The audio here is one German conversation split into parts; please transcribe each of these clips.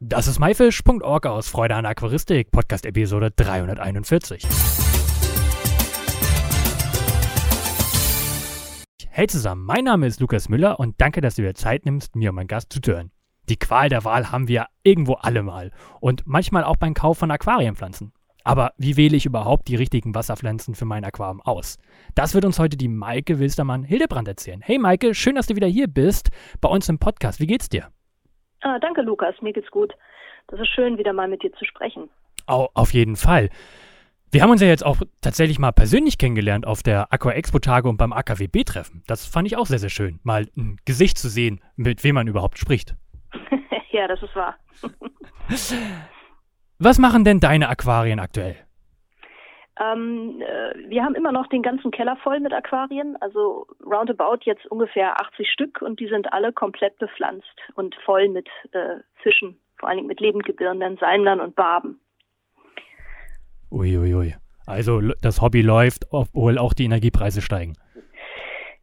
Das ist myfish.org aus Freude an Aquaristik, Podcast Episode 341. Hey zusammen, mein Name ist Lukas Müller und danke, dass du dir Zeit nimmst, mir und meinen Gast zuzuhören. Die Qual der Wahl haben wir irgendwo alle mal und manchmal auch beim Kauf von Aquarienpflanzen. Aber wie wähle ich überhaupt die richtigen Wasserpflanzen für mein Aquarium aus? Das wird uns heute die Maike Wilstermann Hildebrand erzählen. Hey Maike, schön, dass du wieder hier bist bei uns im Podcast. Wie geht's dir? Ah, danke Lukas, mir geht's gut. Das ist schön, wieder mal mit dir zu sprechen. Oh, auf jeden Fall. Wir haben uns ja jetzt auch tatsächlich mal persönlich kennengelernt auf der Aqua Expo Tage und beim AKWB Treffen. Das fand ich auch sehr, sehr schön, mal ein Gesicht zu sehen, mit wem man überhaupt spricht. ja, das ist wahr. Was machen denn deine Aquarien aktuell? Ähm, äh, wir haben immer noch den ganzen Keller voll mit Aquarien, also roundabout jetzt ungefähr 80 Stück und die sind alle komplett bepflanzt und voll mit äh, Fischen, vor allen Dingen mit lebendgebärenden Seimlern und Barben. Uiuiui. Ui, ui. Also das Hobby läuft, obwohl auch die Energiepreise steigen.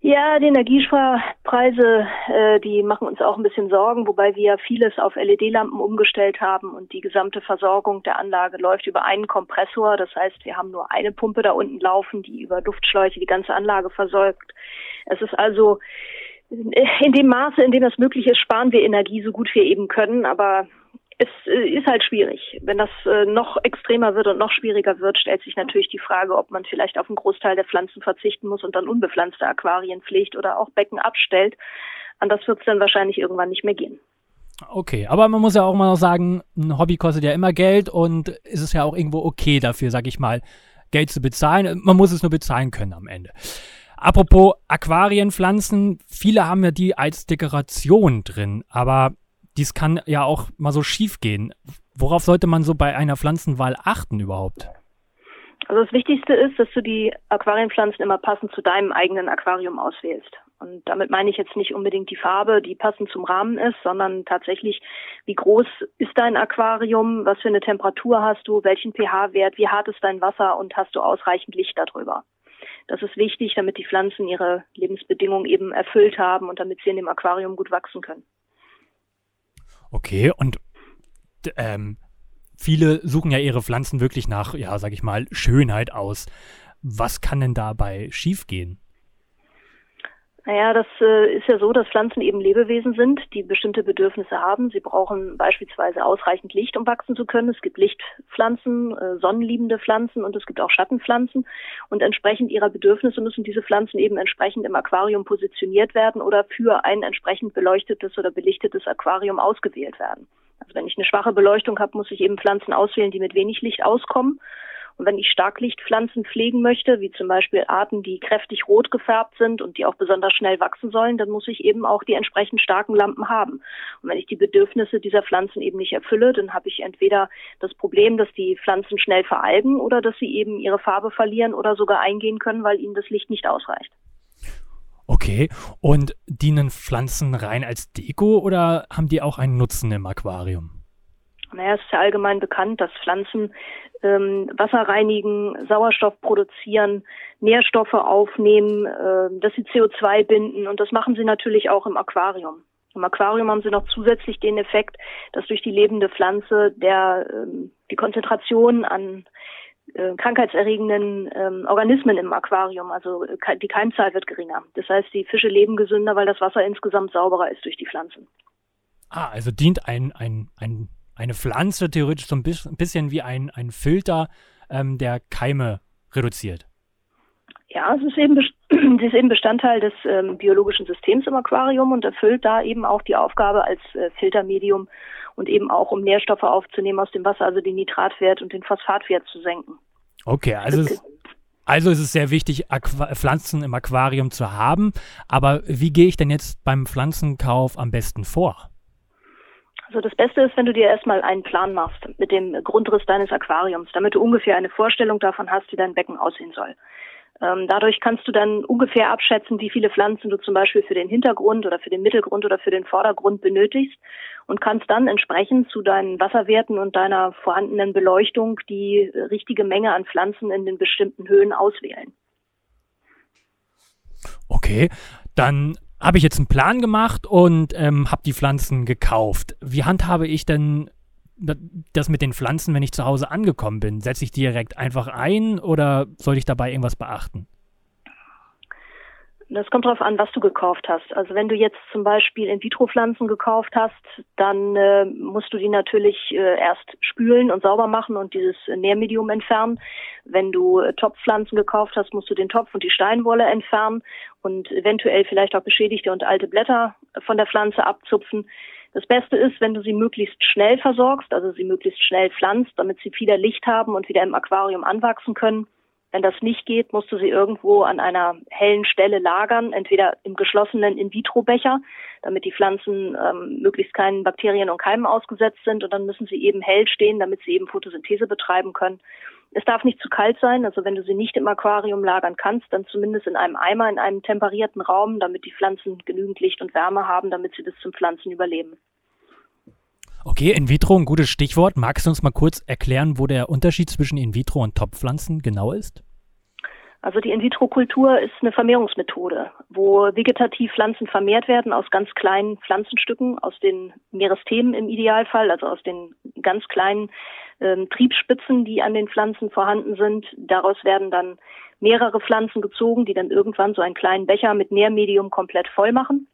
Ja, die Energiesparpreise, äh, die machen uns auch ein bisschen Sorgen, wobei wir vieles auf LED-Lampen umgestellt haben und die gesamte Versorgung der Anlage läuft über einen Kompressor. Das heißt, wir haben nur eine Pumpe da unten laufen, die über Luftschläuche die ganze Anlage versorgt. Es ist also in dem Maße, in dem das möglich ist, sparen wir Energie so gut wir eben können, aber es äh, ist halt schwierig. Wenn das äh, noch extremer wird und noch schwieriger wird, stellt sich natürlich die Frage, ob man vielleicht auf einen Großteil der Pflanzen verzichten muss und dann unbepflanzte Aquarien pflegt oder auch Becken abstellt. An das wird es dann wahrscheinlich irgendwann nicht mehr gehen. Okay, aber man muss ja auch mal noch sagen, ein Hobby kostet ja immer Geld und ist es ja auch irgendwo okay dafür, sag ich mal, Geld zu bezahlen. Man muss es nur bezahlen können am Ende. Apropos Aquarienpflanzen, viele haben ja die als Dekoration drin, aber dies kann ja auch mal so schief gehen. Worauf sollte man so bei einer Pflanzenwahl achten überhaupt? Also das Wichtigste ist, dass du die Aquarienpflanzen immer passend zu deinem eigenen Aquarium auswählst. Und damit meine ich jetzt nicht unbedingt die Farbe, die passend zum Rahmen ist, sondern tatsächlich, wie groß ist dein Aquarium, was für eine Temperatur hast du, welchen pH-Wert, wie hart ist dein Wasser und hast du ausreichend Licht darüber. Das ist wichtig, damit die Pflanzen ihre Lebensbedingungen eben erfüllt haben und damit sie in dem Aquarium gut wachsen können. Okay, und ähm, viele suchen ja ihre Pflanzen wirklich nach, ja, sag ich mal, Schönheit aus. Was kann denn dabei schiefgehen? Naja, das äh, ist ja so, dass Pflanzen eben Lebewesen sind, die bestimmte Bedürfnisse haben. Sie brauchen beispielsweise ausreichend Licht, um wachsen zu können. Es gibt Lichtpflanzen, äh, sonnenliebende Pflanzen und es gibt auch Schattenpflanzen. Und entsprechend ihrer Bedürfnisse müssen diese Pflanzen eben entsprechend im Aquarium positioniert werden oder für ein entsprechend beleuchtetes oder belichtetes Aquarium ausgewählt werden. Also wenn ich eine schwache Beleuchtung habe, muss ich eben Pflanzen auswählen, die mit wenig Licht auskommen. Und wenn ich Starklichtpflanzen pflegen möchte, wie zum Beispiel Arten, die kräftig rot gefärbt sind und die auch besonders schnell wachsen sollen, dann muss ich eben auch die entsprechend starken Lampen haben. Und wenn ich die Bedürfnisse dieser Pflanzen eben nicht erfülle, dann habe ich entweder das Problem, dass die Pflanzen schnell veralgen oder dass sie eben ihre Farbe verlieren oder sogar eingehen können, weil ihnen das Licht nicht ausreicht. Okay, und dienen Pflanzen rein als Deko oder haben die auch einen Nutzen im Aquarium? Naja, es ist ja allgemein bekannt, dass Pflanzen ähm, Wasser reinigen, Sauerstoff produzieren, Nährstoffe aufnehmen, äh, dass sie CO2 binden und das machen sie natürlich auch im Aquarium. Im Aquarium haben sie noch zusätzlich den Effekt, dass durch die lebende Pflanze der ähm, die Konzentration an äh, krankheitserregenden ähm, Organismen im Aquarium, also äh, die Keimzahl wird geringer. Das heißt, die Fische leben gesünder, weil das Wasser insgesamt sauberer ist durch die Pflanzen. Ah, also dient ein, ein, ein eine Pflanze theoretisch so ein bisschen wie ein, ein Filter, ähm, der Keime reduziert. Ja, es ist eben, sie ist eben Bestandteil des ähm, biologischen Systems im Aquarium und erfüllt da eben auch die Aufgabe als äh, Filtermedium und eben auch, um Nährstoffe aufzunehmen aus dem Wasser, also den Nitratwert und den Phosphatwert zu senken. Okay, also es, also ist es sehr wichtig, Aqu Pflanzen im Aquarium zu haben. Aber wie gehe ich denn jetzt beim Pflanzenkauf am besten vor? Also das Beste ist, wenn du dir erstmal einen Plan machst mit dem Grundriss deines Aquariums, damit du ungefähr eine Vorstellung davon hast, wie dein Becken aussehen soll. Ähm, dadurch kannst du dann ungefähr abschätzen, wie viele Pflanzen du zum Beispiel für den Hintergrund oder für den Mittelgrund oder für den Vordergrund benötigst und kannst dann entsprechend zu deinen Wasserwerten und deiner vorhandenen Beleuchtung die richtige Menge an Pflanzen in den bestimmten Höhen auswählen. Okay, dann habe ich jetzt einen Plan gemacht und ähm, habe die Pflanzen gekauft. Wie handhabe ich denn das mit den Pflanzen, wenn ich zu Hause angekommen bin? Setze ich direkt einfach ein oder soll ich dabei irgendwas beachten? Das kommt darauf an, was du gekauft hast. Also wenn du jetzt zum Beispiel In-vitro-Pflanzen gekauft hast, dann äh, musst du die natürlich äh, erst spülen und sauber machen und dieses Nährmedium entfernen. Wenn du äh, Topfpflanzen gekauft hast, musst du den Topf und die Steinwolle entfernen und eventuell vielleicht auch beschädigte und alte Blätter von der Pflanze abzupfen. Das Beste ist, wenn du sie möglichst schnell versorgst, also sie möglichst schnell pflanzt, damit sie wieder Licht haben und wieder im Aquarium anwachsen können. Wenn das nicht geht, musst du sie irgendwo an einer hellen Stelle lagern, entweder im geschlossenen In-vitro-Becher, damit die Pflanzen ähm, möglichst keinen Bakterien und Keimen ausgesetzt sind. Und dann müssen sie eben hell stehen, damit sie eben Photosynthese betreiben können. Es darf nicht zu kalt sein, also wenn du sie nicht im Aquarium lagern kannst, dann zumindest in einem Eimer, in einem temperierten Raum, damit die Pflanzen genügend Licht und Wärme haben, damit sie bis zum Pflanzen überleben. Okay, in vitro ein gutes Stichwort. Magst du uns mal kurz erklären, wo der Unterschied zwischen in vitro und Topfpflanzen genau ist? Also die In-vitro-Kultur ist eine Vermehrungsmethode, wo vegetativ Pflanzen vermehrt werden aus ganz kleinen Pflanzenstücken, aus den Meeresthemen im Idealfall, also aus den ganz kleinen ähm, Triebspitzen, die an den Pflanzen vorhanden sind. Daraus werden dann mehrere Pflanzen gezogen, die dann irgendwann so einen kleinen Becher mit Nährmedium komplett voll machen.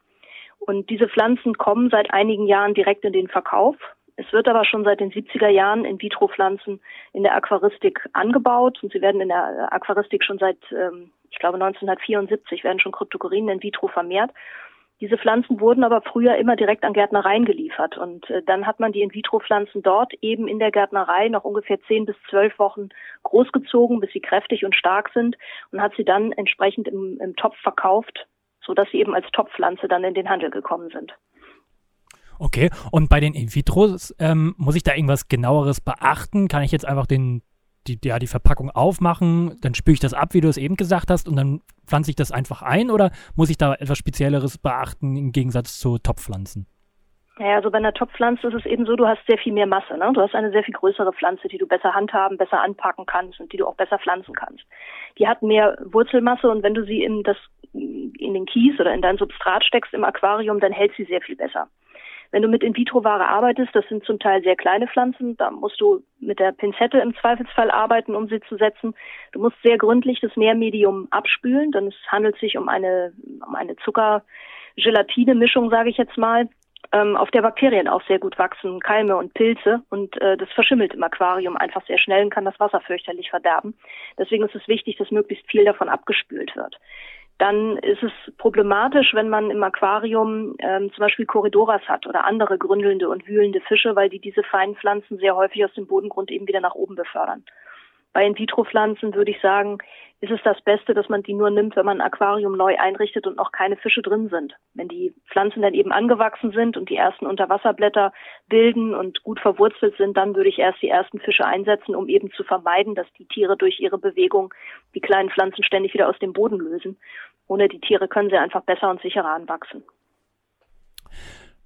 Und diese Pflanzen kommen seit einigen Jahren direkt in den Verkauf. Es wird aber schon seit den 70er Jahren In-vitro-Pflanzen in der Aquaristik angebaut und sie werden in der Aquaristik schon seit, ähm, ich glaube, 1974 werden schon Kryptokorinen in vitro vermehrt. Diese Pflanzen wurden aber früher immer direkt an Gärtnereien geliefert und äh, dann hat man die In-vitro-Pflanzen dort eben in der Gärtnerei noch ungefähr zehn bis zwölf Wochen großgezogen, bis sie kräftig und stark sind und hat sie dann entsprechend im, im Topf verkauft, so dass sie eben als Topfpflanze dann in den Handel gekommen sind. Okay, und bei den In-vitros ähm, muss ich da irgendwas genaueres beachten? Kann ich jetzt einfach den, die, ja, die Verpackung aufmachen, dann spüre ich das ab, wie du es eben gesagt hast, und dann pflanze ich das einfach ein oder muss ich da etwas Spezielleres beachten im Gegensatz zu Topfpflanzen? Ja, also bei einer Topfpflanze ist es eben so, du hast sehr viel mehr Masse. Ne? Du hast eine sehr viel größere Pflanze, die du besser handhaben, besser anpacken kannst und die du auch besser pflanzen kannst. Die hat mehr Wurzelmasse und wenn du sie in, das, in den Kies oder in dein Substrat steckst im Aquarium, dann hält sie sehr viel besser. Wenn du mit In-vitro-Ware arbeitest, das sind zum Teil sehr kleine Pflanzen, da musst du mit der Pinzette im Zweifelsfall arbeiten, um sie zu setzen. Du musst sehr gründlich das Nährmedium abspülen, denn es handelt sich um eine, um eine Zucker-Gelatine-Mischung, sage ich jetzt mal, ähm, auf der Bakterien auch sehr gut wachsen, Keime und Pilze und äh, das verschimmelt im Aquarium einfach sehr schnell und kann das Wasser fürchterlich verderben. Deswegen ist es wichtig, dass möglichst viel davon abgespült wird dann ist es problematisch, wenn man im Aquarium ähm, zum Beispiel Korridoras hat oder andere gründelnde und wühlende Fische, weil die diese feinen Pflanzen sehr häufig aus dem Bodengrund eben wieder nach oben befördern. Bei In-vitro-Pflanzen würde ich sagen, ist es das Beste, dass man die nur nimmt, wenn man ein Aquarium neu einrichtet und noch keine Fische drin sind. Wenn die Pflanzen dann eben angewachsen sind und die ersten Unterwasserblätter bilden und gut verwurzelt sind, dann würde ich erst die ersten Fische einsetzen, um eben zu vermeiden, dass die Tiere durch ihre Bewegung die kleinen Pflanzen ständig wieder aus dem Boden lösen. Ohne die Tiere können sie einfach besser und sicherer anwachsen.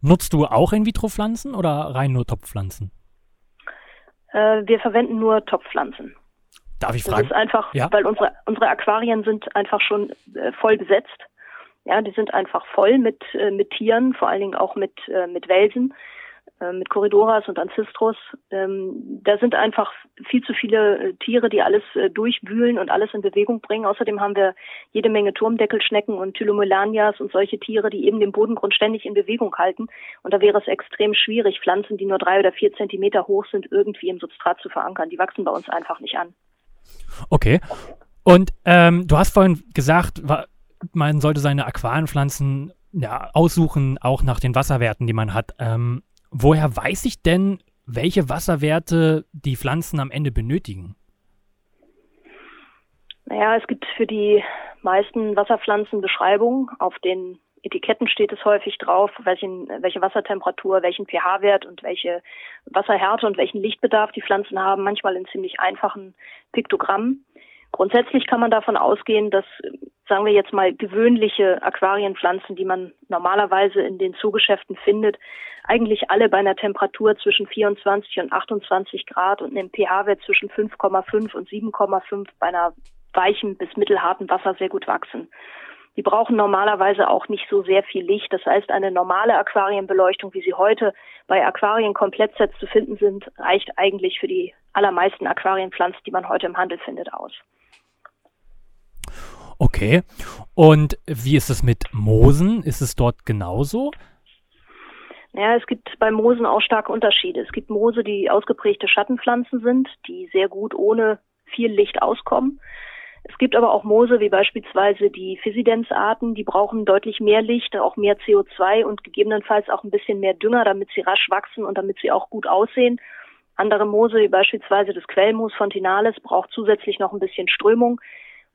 Nutzt du auch In-vitro-Pflanzen oder rein nur Topfpflanzen? Äh, wir verwenden nur Topfpflanzen. Darf ich fragen? Das ist einfach, ja? weil unsere, unsere Aquarien sind einfach schon äh, voll besetzt. Ja, die sind einfach voll mit, äh, mit Tieren, vor allen Dingen auch mit, äh, mit Welsen, mit Corridoras und Ancistros. Ähm, da sind einfach viel zu viele äh, Tiere, die alles äh, durchwühlen und alles in Bewegung bringen. Außerdem haben wir jede Menge Turmdeckelschnecken und Tylomelanias und solche Tiere, die eben den Bodengrund ständig in Bewegung halten. Und da wäre es extrem schwierig, Pflanzen, die nur drei oder vier Zentimeter hoch sind, irgendwie im Substrat zu verankern. Die wachsen bei uns einfach nicht an. Okay. Und ähm, du hast vorhin gesagt, man sollte seine Aquarienpflanzen ja, aussuchen, auch nach den Wasserwerten, die man hat. Ähm, woher weiß ich denn, welche Wasserwerte die Pflanzen am Ende benötigen? Naja, es gibt für die meisten Wasserpflanzen Beschreibungen. Auf den Etiketten steht es häufig drauf, welchen, welche Wassertemperatur, welchen pH-Wert und welche Wasserhärte und welchen Lichtbedarf die Pflanzen haben, manchmal in ziemlich einfachen Piktogrammen. Grundsätzlich kann man davon ausgehen, dass, sagen wir jetzt mal, gewöhnliche Aquarienpflanzen, die man normalerweise in den Zoogeschäften findet, eigentlich alle bei einer Temperatur zwischen 24 und 28 Grad und einem pH-Wert zwischen 5,5 und 7,5 bei einer weichen bis mittelharten Wasser sehr gut wachsen. Die brauchen normalerweise auch nicht so sehr viel Licht. Das heißt, eine normale Aquarienbeleuchtung, wie sie heute bei Aquarien-Komplettsets zu finden sind, reicht eigentlich für die allermeisten Aquarienpflanzen, die man heute im Handel findet, aus. Okay. Und wie ist es mit Moosen? Ist es dort genauso? Ja, es gibt bei Moosen auch starke Unterschiede. Es gibt Moose, die ausgeprägte Schattenpflanzen sind, die sehr gut ohne viel Licht auskommen. Es gibt aber auch Moose, wie beispielsweise die Physidenzarten, die brauchen deutlich mehr Licht, auch mehr CO2 und gegebenenfalls auch ein bisschen mehr Dünger, damit sie rasch wachsen und damit sie auch gut aussehen. Andere Moose, wie beispielsweise das Quellmoos Fontinalis, braucht zusätzlich noch ein bisschen Strömung.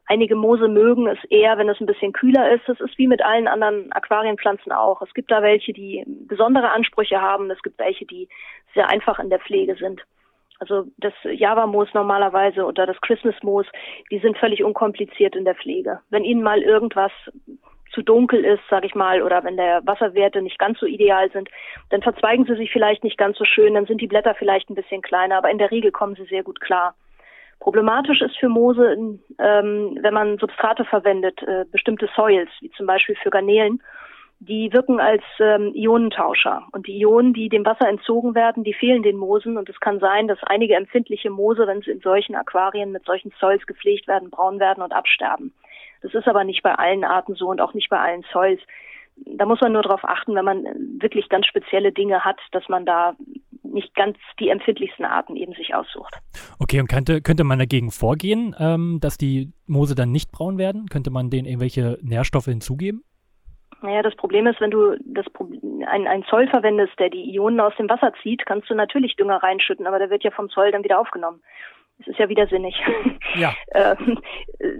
Einige Moose mögen es eher, wenn es ein bisschen kühler ist. Das ist wie mit allen anderen Aquarienpflanzen auch. Es gibt da welche, die besondere Ansprüche haben. Es gibt welche, die sehr einfach in der Pflege sind. Also das Java-Moos normalerweise oder das Christmas-Moos, die sind völlig unkompliziert in der Pflege. Wenn Ihnen mal irgendwas zu dunkel ist, sage ich mal, oder wenn der Wasserwerte nicht ganz so ideal sind, dann verzweigen sie sich vielleicht nicht ganz so schön, dann sind die Blätter vielleicht ein bisschen kleiner, aber in der Regel kommen sie sehr gut klar. Problematisch ist für Moose, ähm, wenn man Substrate verwendet, äh, bestimmte Soils, wie zum Beispiel für Garnelen, die wirken als ähm, Ionentauscher. Und die Ionen, die dem Wasser entzogen werden, die fehlen den Moosen. Und es kann sein, dass einige empfindliche Moose, wenn sie in solchen Aquarien mit solchen Soils gepflegt werden, braun werden und absterben. Das ist aber nicht bei allen Arten so und auch nicht bei allen Soils. Da muss man nur darauf achten, wenn man wirklich ganz spezielle Dinge hat, dass man da nicht ganz die empfindlichsten Arten eben sich aussucht. Okay, und könnte, könnte man dagegen vorgehen, ähm, dass die Moose dann nicht braun werden? Könnte man denen irgendwelche Nährstoffe hinzugeben? Naja, das Problem ist, wenn du das ein, ein Zoll verwendest, der die Ionen aus dem Wasser zieht, kannst du natürlich Dünger reinschütten, aber der wird ja vom Zoll dann wieder aufgenommen. Das ist ja widersinnig. Ja. Ähm,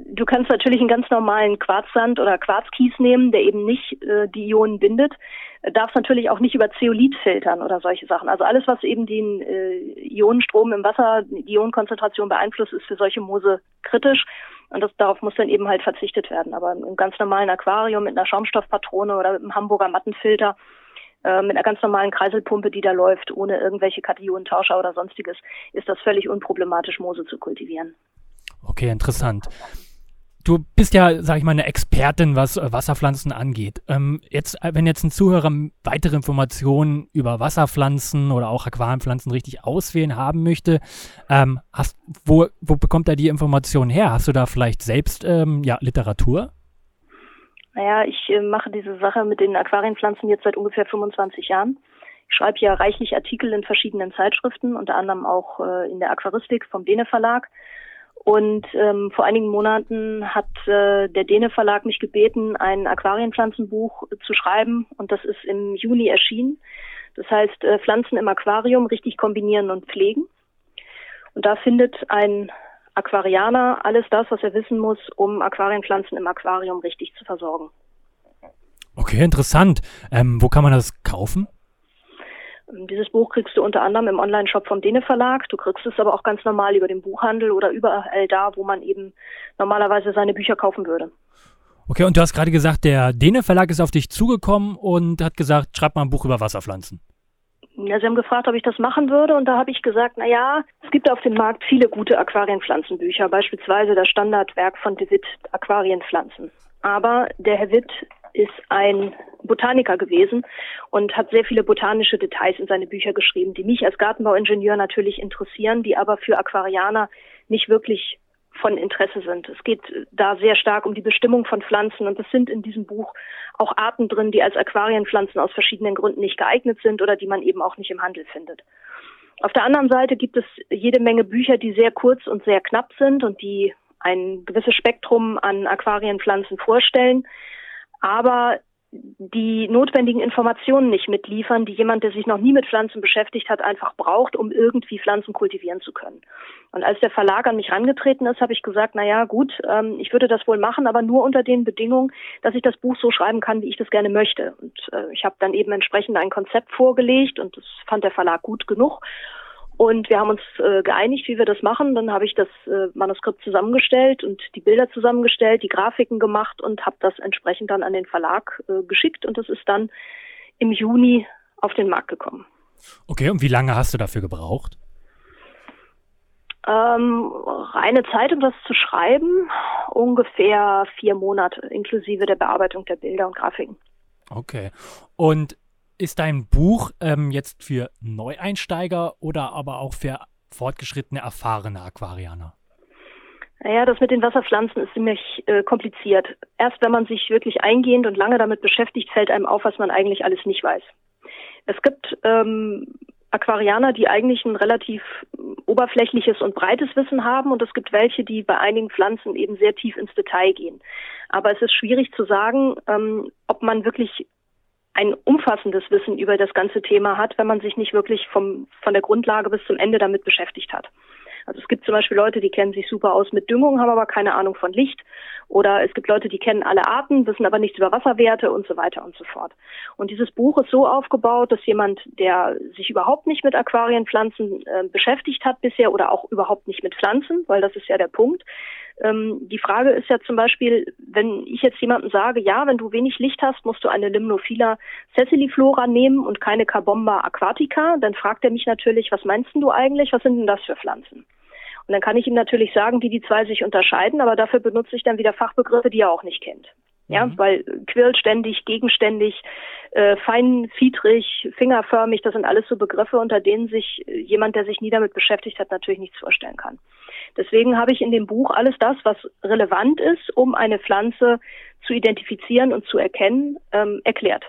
du kannst natürlich einen ganz normalen Quarzsand oder Quarzkies nehmen, der eben nicht äh, die Ionen bindet. Darfst natürlich auch nicht über Zeolit filtern oder solche Sachen. Also alles, was eben den äh, Ionenstrom im Wasser, die Ionenkonzentration beeinflusst, ist für solche Moose kritisch. Und das, darauf muss dann eben halt verzichtet werden. Aber im ganz normalen Aquarium mit einer Schaumstoffpatrone oder mit einem Hamburger Mattenfilter, äh, mit einer ganz normalen Kreiselpumpe, die da läuft, ohne irgendwelche Kationentauscher oder sonstiges, ist das völlig unproblematisch, Moose zu kultivieren. Okay, interessant. Du bist ja, sag ich mal, eine Expertin, was äh, Wasserpflanzen angeht. Ähm, jetzt, äh, wenn jetzt ein Zuhörer weitere Informationen über Wasserpflanzen oder auch Aquarienpflanzen richtig auswählen haben möchte, ähm, hast, wo, wo bekommt er die Informationen her? Hast du da vielleicht selbst ähm, ja, Literatur? Naja, ich äh, mache diese Sache mit den Aquarienpflanzen jetzt seit ungefähr 25 Jahren. Ich schreibe ja reichlich Artikel in verschiedenen Zeitschriften, unter anderem auch äh, in der Aquaristik vom Dene Verlag. Und ähm, vor einigen Monaten hat äh, der Dene Verlag mich gebeten, ein Aquarienpflanzenbuch zu schreiben und das ist im Juni erschienen. Das heißt, äh, Pflanzen im Aquarium richtig kombinieren und pflegen. Und da findet ein Aquarianer alles das, was er wissen muss, um Aquarienpflanzen im Aquarium richtig zu versorgen. Okay, interessant. Ähm, wo kann man das kaufen? Dieses Buch kriegst du unter anderem im Online-Shop vom Dene Verlag. Du kriegst es aber auch ganz normal über den Buchhandel oder überall da, wo man eben normalerweise seine Bücher kaufen würde. Okay, und du hast gerade gesagt, der Dene Verlag ist auf dich zugekommen und hat gesagt, schreib mal ein Buch über Wasserpflanzen. Ja, sie haben gefragt, ob ich das machen würde und da habe ich gesagt, na ja, es gibt auf dem Markt viele gute Aquarienpflanzenbücher, beispielsweise das Standardwerk von De Witt Aquarienpflanzen. Aber der Herr Witt ist ein Botaniker gewesen und hat sehr viele botanische Details in seine Bücher geschrieben, die mich als Gartenbauingenieur natürlich interessieren, die aber für Aquarianer nicht wirklich von Interesse sind. Es geht da sehr stark um die Bestimmung von Pflanzen und es sind in diesem Buch auch Arten drin, die als Aquarienpflanzen aus verschiedenen Gründen nicht geeignet sind oder die man eben auch nicht im Handel findet. Auf der anderen Seite gibt es jede Menge Bücher, die sehr kurz und sehr knapp sind und die ein gewisses Spektrum an Aquarienpflanzen vorstellen, aber die notwendigen Informationen nicht mitliefern, die jemand, der sich noch nie mit Pflanzen beschäftigt hat, einfach braucht, um irgendwie Pflanzen kultivieren zu können. Und als der Verlag an mich rangetreten ist, habe ich gesagt, na ja, gut, ähm, ich würde das wohl machen, aber nur unter den Bedingungen, dass ich das Buch so schreiben kann, wie ich das gerne möchte. Und äh, ich habe dann eben entsprechend ein Konzept vorgelegt und das fand der Verlag gut genug. Und wir haben uns äh, geeinigt, wie wir das machen. Dann habe ich das äh, Manuskript zusammengestellt und die Bilder zusammengestellt, die Grafiken gemacht und habe das entsprechend dann an den Verlag äh, geschickt. Und das ist dann im Juni auf den Markt gekommen. Okay, und wie lange hast du dafür gebraucht? Ähm, reine Zeit, um das zu schreiben, ungefähr vier Monate, inklusive der Bearbeitung der Bilder und Grafiken. Okay. Und ist dein Buch ähm, jetzt für Neueinsteiger oder aber auch für fortgeschrittene, erfahrene Aquarianer? Naja, das mit den Wasserpflanzen ist ziemlich äh, kompliziert. Erst wenn man sich wirklich eingehend und lange damit beschäftigt, fällt einem auf, was man eigentlich alles nicht weiß. Es gibt ähm, Aquarianer, die eigentlich ein relativ oberflächliches und breites Wissen haben und es gibt welche, die bei einigen Pflanzen eben sehr tief ins Detail gehen. Aber es ist schwierig zu sagen, ähm, ob man wirklich ein umfassendes Wissen über das ganze Thema hat, wenn man sich nicht wirklich vom, von der Grundlage bis zum Ende damit beschäftigt hat. Also es gibt zum Beispiel Leute, die kennen sich super aus mit Düngung, haben aber keine Ahnung von Licht. Oder es gibt Leute, die kennen alle Arten, wissen aber nichts über Wasserwerte und so weiter und so fort. Und dieses Buch ist so aufgebaut, dass jemand, der sich überhaupt nicht mit Aquarienpflanzen äh, beschäftigt hat bisher oder auch überhaupt nicht mit Pflanzen, weil das ist ja der Punkt, ähm, die Frage ist ja zum Beispiel, wenn ich jetzt jemandem sage, ja, wenn du wenig Licht hast, musst du eine Limnophila sessiliflora nehmen und keine Carbomba aquatica, dann fragt er mich natürlich, was meinst du eigentlich? Was sind denn das für Pflanzen? Und dann kann ich ihm natürlich sagen, wie die zwei sich unterscheiden, aber dafür benutze ich dann wieder Fachbegriffe, die er auch nicht kennt. Ja, mhm. weil quirlständig, gegenständig, äh, feinfiedrig, fingerförmig, das sind alles so Begriffe, unter denen sich jemand, der sich nie damit beschäftigt hat, natürlich nichts vorstellen kann. Deswegen habe ich in dem Buch alles das, was relevant ist, um eine Pflanze zu identifizieren und zu erkennen, ähm, erklärt.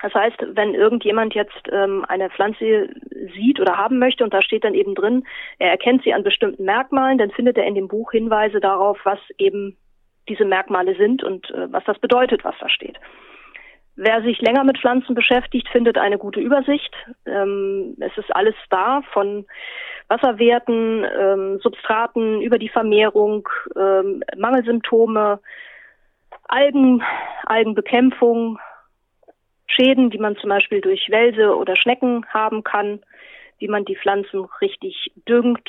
Das heißt, wenn irgendjemand jetzt ähm, eine Pflanze sieht oder haben möchte und da steht dann eben drin, er erkennt sie an bestimmten Merkmalen, dann findet er in dem Buch Hinweise darauf, was eben diese Merkmale sind und äh, was das bedeutet, was da steht. Wer sich länger mit Pflanzen beschäftigt, findet eine gute Übersicht. Ähm, es ist alles da, von Wasserwerten, ähm, Substraten über die Vermehrung, ähm, Mangelsymptome, Algen, Algenbekämpfung, Schäden, die man zum Beispiel durch Wälse oder Schnecken haben kann, wie man die Pflanzen richtig düngt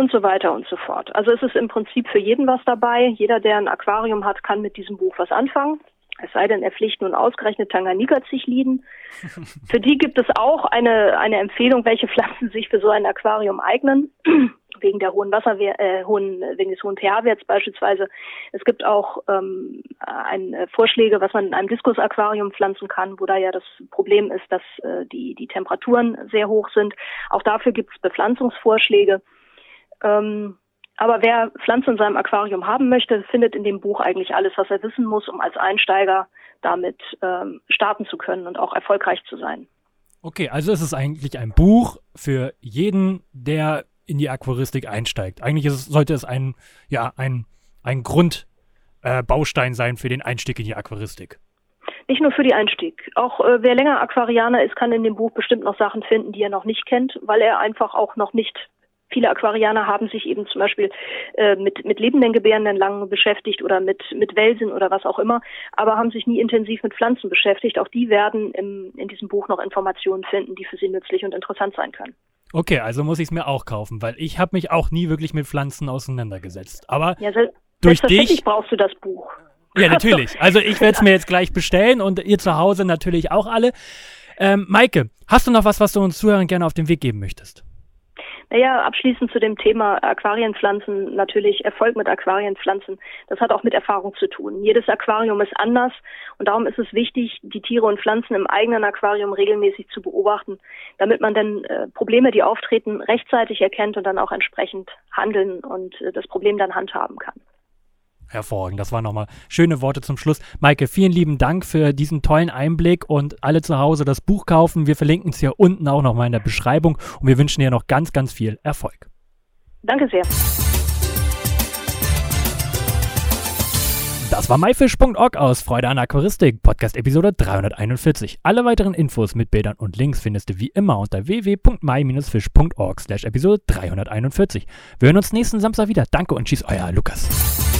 und so weiter und so fort. Also es ist im Prinzip für jeden was dabei. Jeder, der ein Aquarium hat, kann mit diesem Buch was anfangen. Es sei denn, er pflicht nun ausgerechnet Tanganika-Zichliden. für die gibt es auch eine, eine Empfehlung, welche Pflanzen sich für so ein Aquarium eignen. wegen der hohen Wasserwert, äh, hohen, wegen des hohen pH-Werts beispielsweise. Es gibt auch ähm, ein, äh, Vorschläge, was man in einem Diskusaquarium pflanzen kann, wo da ja das Problem ist, dass äh, die, die Temperaturen sehr hoch sind. Auch dafür gibt es Bepflanzungsvorschläge. Ähm, aber wer Pflanzen in seinem Aquarium haben möchte, findet in dem Buch eigentlich alles, was er wissen muss, um als Einsteiger damit ähm, starten zu können und auch erfolgreich zu sein. Okay, also es ist eigentlich ein Buch für jeden, der in die Aquaristik einsteigt. Eigentlich es, sollte es ein, ja, ein, ein Grundbaustein äh, sein für den Einstieg in die Aquaristik. Nicht nur für den Einstieg. Auch äh, wer länger Aquarianer ist, kann in dem Buch bestimmt noch Sachen finden, die er noch nicht kennt, weil er einfach auch noch nicht Viele Aquarianer haben sich eben zum Beispiel äh, mit, mit lebenden Gebärenden lang beschäftigt oder mit, mit Welsen oder was auch immer, aber haben sich nie intensiv mit Pflanzen beschäftigt. Auch die werden im, in diesem Buch noch Informationen finden, die für sie nützlich und interessant sein können. Okay, also muss ich es mir auch kaufen, weil ich habe mich auch nie wirklich mit Pflanzen auseinandergesetzt. Aber ja, durch dich brauchst du das Buch. Ja, natürlich. Also ich werde es mir jetzt gleich bestellen und ihr zu Hause natürlich auch alle. Ähm, Maike, hast du noch was, was du uns Zuhörern gerne auf den Weg geben möchtest? Naja, abschließend zu dem Thema Aquarienpflanzen, natürlich Erfolg mit Aquarienpflanzen, das hat auch mit Erfahrung zu tun. Jedes Aquarium ist anders und darum ist es wichtig, die Tiere und Pflanzen im eigenen Aquarium regelmäßig zu beobachten, damit man dann äh, Probleme, die auftreten, rechtzeitig erkennt und dann auch entsprechend handeln und äh, das Problem dann handhaben kann. Hervorragend. Das waren nochmal schöne Worte zum Schluss. Maike, vielen lieben Dank für diesen tollen Einblick und alle zu Hause das Buch kaufen. Wir verlinken es hier unten auch nochmal in der Beschreibung und wir wünschen dir noch ganz, ganz viel Erfolg. Danke sehr. Das war myfish.org aus Freude an Aquaristik, Podcast Episode 341. Alle weiteren Infos mit Bildern und Links findest du wie immer unter www.my-fish.org slash Episode 341. Wir hören uns nächsten Samstag wieder. Danke und tschüss, euer Lukas.